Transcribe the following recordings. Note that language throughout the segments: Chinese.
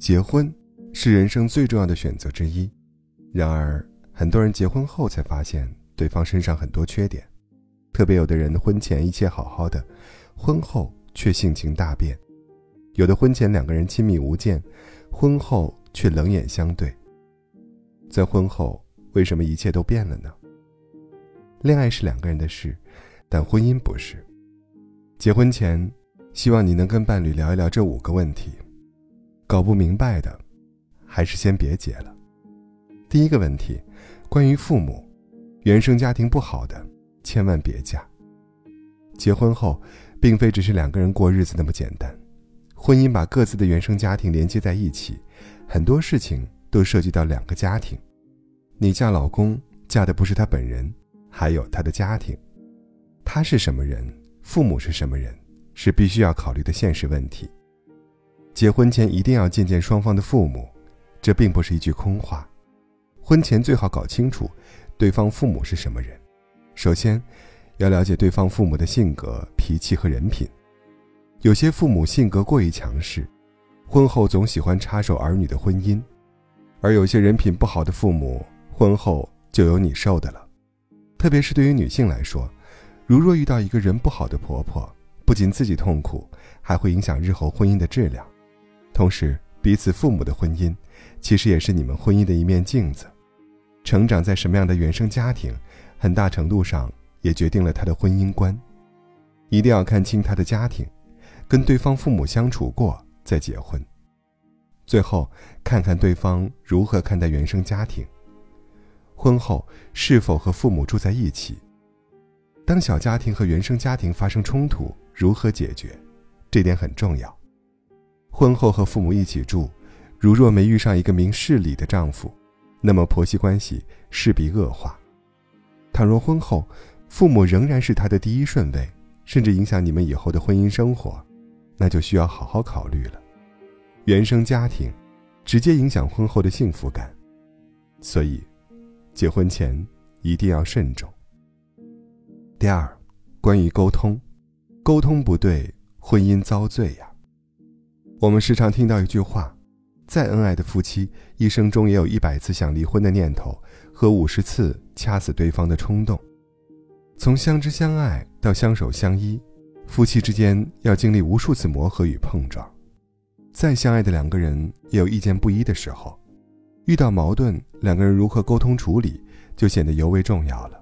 结婚是人生最重要的选择之一，然而很多人结婚后才发现对方身上很多缺点，特别有的人婚前一切好好的，婚后却性情大变；有的婚前两个人亲密无间，婚后却冷眼相对。在婚后，为什么一切都变了呢？恋爱是两个人的事，但婚姻不是。结婚前，希望你能跟伴侣聊一聊这五个问题。搞不明白的，还是先别结了。第一个问题，关于父母，原生家庭不好的，千万别嫁。结婚后，并非只是两个人过日子那么简单，婚姻把各自的原生家庭连接在一起，很多事情。都涉及到两个家庭，你嫁老公嫁的不是他本人，还有他的家庭，他是什么人，父母是什么人，是必须要考虑的现实问题。结婚前一定要见见双方的父母，这并不是一句空话。婚前最好搞清楚对方父母是什么人，首先要了解对方父母的性格、脾气和人品。有些父母性格过于强势，婚后总喜欢插手儿女的婚姻。而有些人品不好的父母，婚后就有你受的了。特别是对于女性来说，如若遇到一个人不好的婆婆，不仅自己痛苦，还会影响日后婚姻的质量。同时，彼此父母的婚姻，其实也是你们婚姻的一面镜子。成长在什么样的原生家庭，很大程度上也决定了他的婚姻观。一定要看清他的家庭，跟对方父母相处过再结婚。最后，看看对方如何看待原生家庭。婚后是否和父母住在一起？当小家庭和原生家庭发生冲突，如何解决？这点很重要。婚后和父母一起住，如若没遇上一个明事理的丈夫，那么婆媳关系势必恶化。倘若婚后父母仍然是他的第一顺位，甚至影响你们以后的婚姻生活，那就需要好好考虑了。原生家庭，直接影响婚后的幸福感，所以，结婚前一定要慎重。第二，关于沟通，沟通不对，婚姻遭罪呀。我们时常听到一句话：再恩爱的夫妻，一生中也有一百次想离婚的念头和五十次掐死对方的冲动。从相知相爱到相守相依，夫妻之间要经历无数次磨合与碰撞。再相爱的两个人也有意见不一的时候，遇到矛盾，两个人如何沟通处理就显得尤为重要了。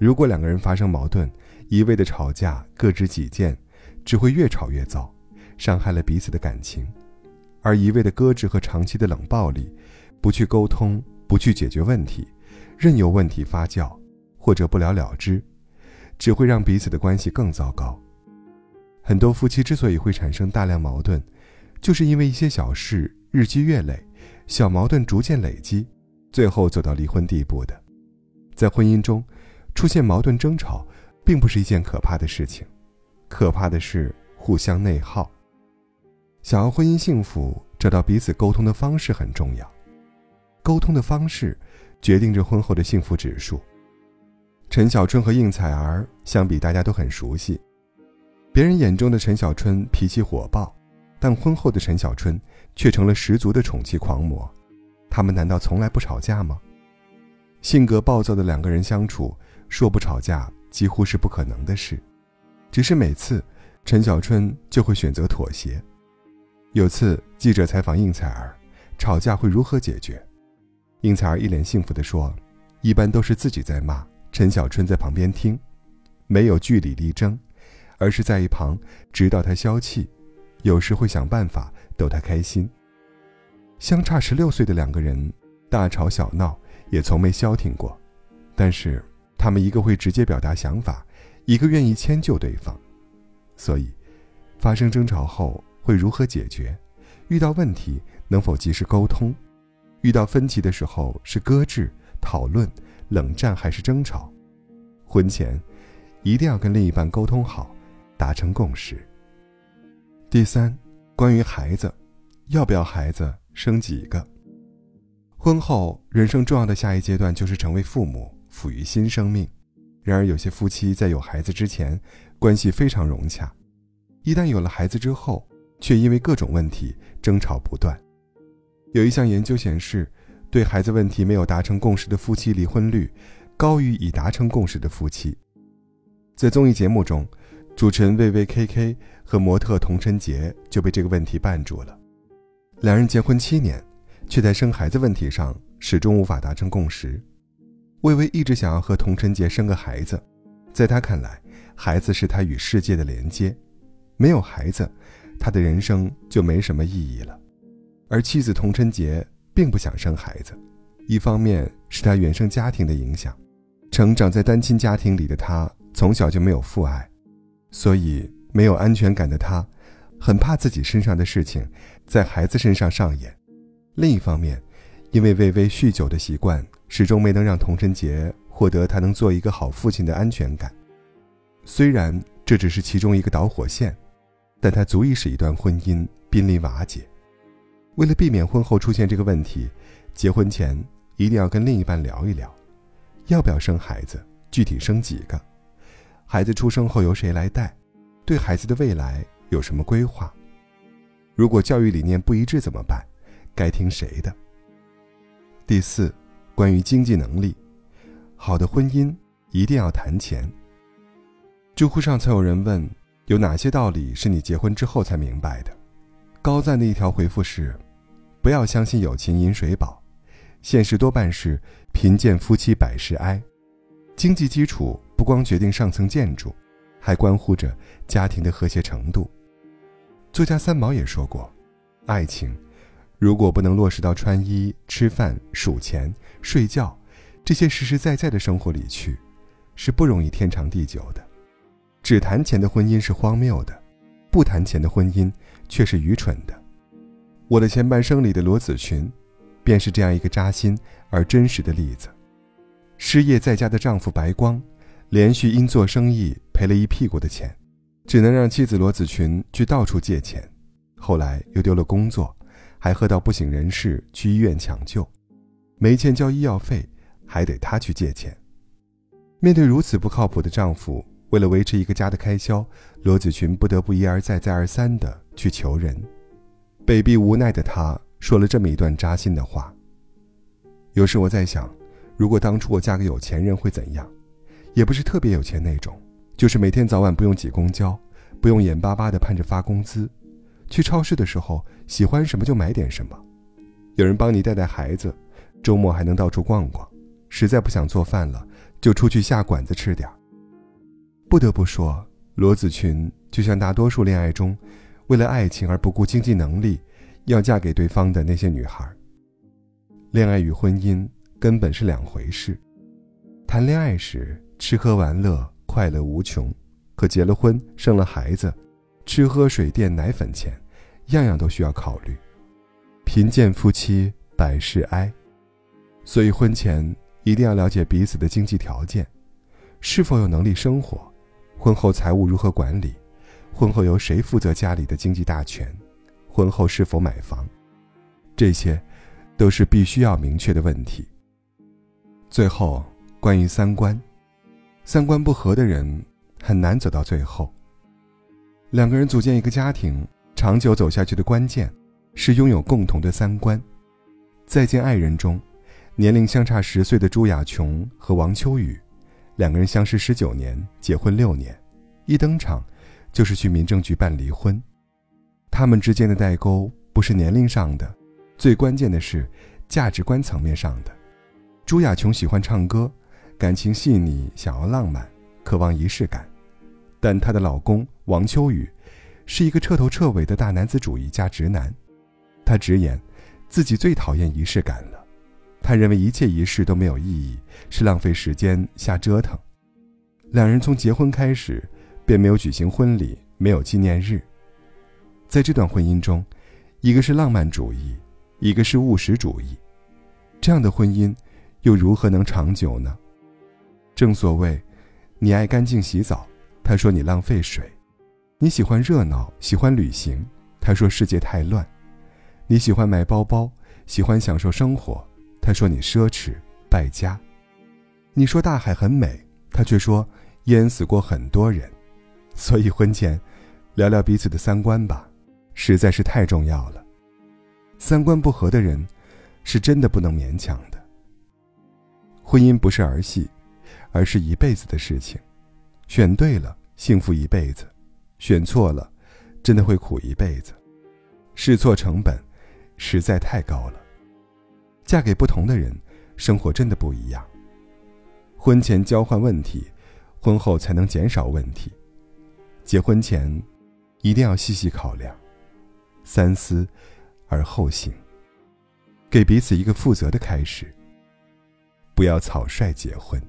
如果两个人发生矛盾，一味的吵架、各执己见，只会越吵越糟，伤害了彼此的感情；而一味的搁置和长期的冷暴力，不去沟通、不去解决问题，任由问题发酵或者不了了之，只会让彼此的关系更糟糕。很多夫妻之所以会产生大量矛盾，就是因为一些小事日积月累，小矛盾逐渐累积，最后走到离婚地步的。在婚姻中，出现矛盾争吵，并不是一件可怕的事情，可怕的是互相内耗。想要婚姻幸福，找到彼此沟通的方式很重要。沟通的方式，决定着婚后的幸福指数。陈小春和应采儿相比，大家都很熟悉。别人眼中的陈小春脾气火爆。但婚后的陈小春却成了十足的宠妻狂魔，他们难道从来不吵架吗？性格暴躁的两个人相处，说不吵架几乎是不可能的事。只是每次，陈小春就会选择妥协。有次记者采访应采儿，吵架会如何解决？应采儿一脸幸福地说：“一般都是自己在骂，陈小春在旁边听，没有据理力争，而是在一旁直到他消气。”有时会想办法逗他开心。相差十六岁的两个人，大吵小闹也从没消停过，但是他们一个会直接表达想法，一个愿意迁就对方。所以，发生争吵后会如何解决？遇到问题能否及时沟通？遇到分歧的时候是搁置、讨论、冷战还是争吵？婚前一定要跟另一半沟通好，达成共识。第三，关于孩子，要不要孩子，生几个？婚后人生重要的下一阶段就是成为父母，抚育新生命。然而，有些夫妻在有孩子之前关系非常融洽，一旦有了孩子之后，却因为各种问题争吵不断，有一项研究显示，对孩子问题没有达成共识的夫妻离婚率高于已达成共识的夫妻。在综艺节目中，主持人魏巍 K K 和模特童晨杰就被这个问题绊住了。两人结婚七年，却在生孩子问题上始终无法达成共识。魏巍一直想要和童晨杰生个孩子，在他看来，孩子是他与世界的连接，没有孩子，他的人生就没什么意义了。而妻子童晨杰并不想生孩子，一方面是他原生家庭的影响，成长在单亲家庭里的他从小就没有父爱，所以没有安全感的他，很怕自己身上的事情在孩子身上上演；另一方面，因为魏巍酗酒的习惯，始终没能让童晨杰获得他能做一个好父亲的安全感。虽然这只是其中一个导火线，但它足以使一段婚姻濒临瓦解。为了避免婚后出现这个问题，结婚前一定要跟另一半聊一聊，要不要生孩子，具体生几个，孩子出生后由谁来带，对孩子的未来有什么规划？如果教育理念不一致怎么办？该听谁的？第四，关于经济能力，好的婚姻一定要谈钱。知乎上曾有人问，有哪些道理是你结婚之后才明白的？高赞的一条回复是。不要相信友情饮水饱，现实多半是贫贱夫妻百事哀。经济基础不光决定上层建筑，还关乎着家庭的和谐程度。作家三毛也说过，爱情如果不能落实到穿衣、吃饭、数钱、睡觉这些实实在在的生活里去，是不容易天长地久的。只谈钱的婚姻是荒谬的，不谈钱的婚姻却是愚蠢的。我的前半生里的罗子群，便是这样一个扎心而真实的例子。失业在家的丈夫白光，连续因做生意赔了一屁股的钱，只能让妻子罗子群去到处借钱。后来又丢了工作，还喝到不省人事，去医院抢救，没钱交医药费，还得他去借钱。面对如此不靠谱的丈夫，为了维持一个家的开销，罗子群不得不一而再、再而三的去求人。被逼无奈的他说了这么一段扎心的话。有时我在想，如果当初我嫁个有钱人会怎样？也不是特别有钱那种，就是每天早晚不用挤公交，不用眼巴巴的盼着发工资，去超市的时候喜欢什么就买点什么，有人帮你带带孩子，周末还能到处逛逛，实在不想做饭了，就出去下馆子吃点不得不说，罗子群就像大多数恋爱中。为了爱情而不顾经济能力，要嫁给对方的那些女孩。恋爱与婚姻根本是两回事。谈恋爱时吃喝玩乐快乐无穷，可结了婚生了孩子，吃喝水电奶粉钱，样样都需要考虑。贫贱夫妻百事哀，所以婚前一定要了解彼此的经济条件，是否有能力生活，婚后财务如何管理。婚后由谁负责家里的经济大权？婚后是否买房？这些，都是必须要明确的问题。最后，关于三观，三观不合的人很难走到最后。两个人组建一个家庭，长久走下去的关键，是拥有共同的三观。《再见爱人》中，年龄相差十岁的朱亚琼和王秋雨，两个人相识十九年，结婚六年，一登场。就是去民政局办离婚，他们之间的代沟不是年龄上的，最关键的是价值观层面上的。朱亚琼喜欢唱歌，感情细腻，想要浪漫，渴望仪式感，但她的老公王秋雨是一个彻头彻尾的大男子主义加直男，他直言自己最讨厌仪式感了，他认为一切仪式都没有意义，是浪费时间瞎折腾。两人从结婚开始。便没有举行婚礼，没有纪念日。在这段婚姻中，一个是浪漫主义，一个是务实主义，这样的婚姻又如何能长久呢？正所谓，你爱干净洗澡，他说你浪费水；你喜欢热闹，喜欢旅行，他说世界太乱；你喜欢买包包，喜欢享受生活，他说你奢侈败家；你说大海很美，他却说淹死过很多人。所以婚前，聊聊彼此的三观吧，实在是太重要了。三观不合的人，是真的不能勉强的。婚姻不是儿戏，而是一辈子的事情。选对了，幸福一辈子；选错了，真的会苦一辈子。试错成本实在太高了。嫁给不同的人，生活真的不一样。婚前交换问题，婚后才能减少问题。结婚前，一定要细细考量，三思而后行，给彼此一个负责的开始。不要草率结婚。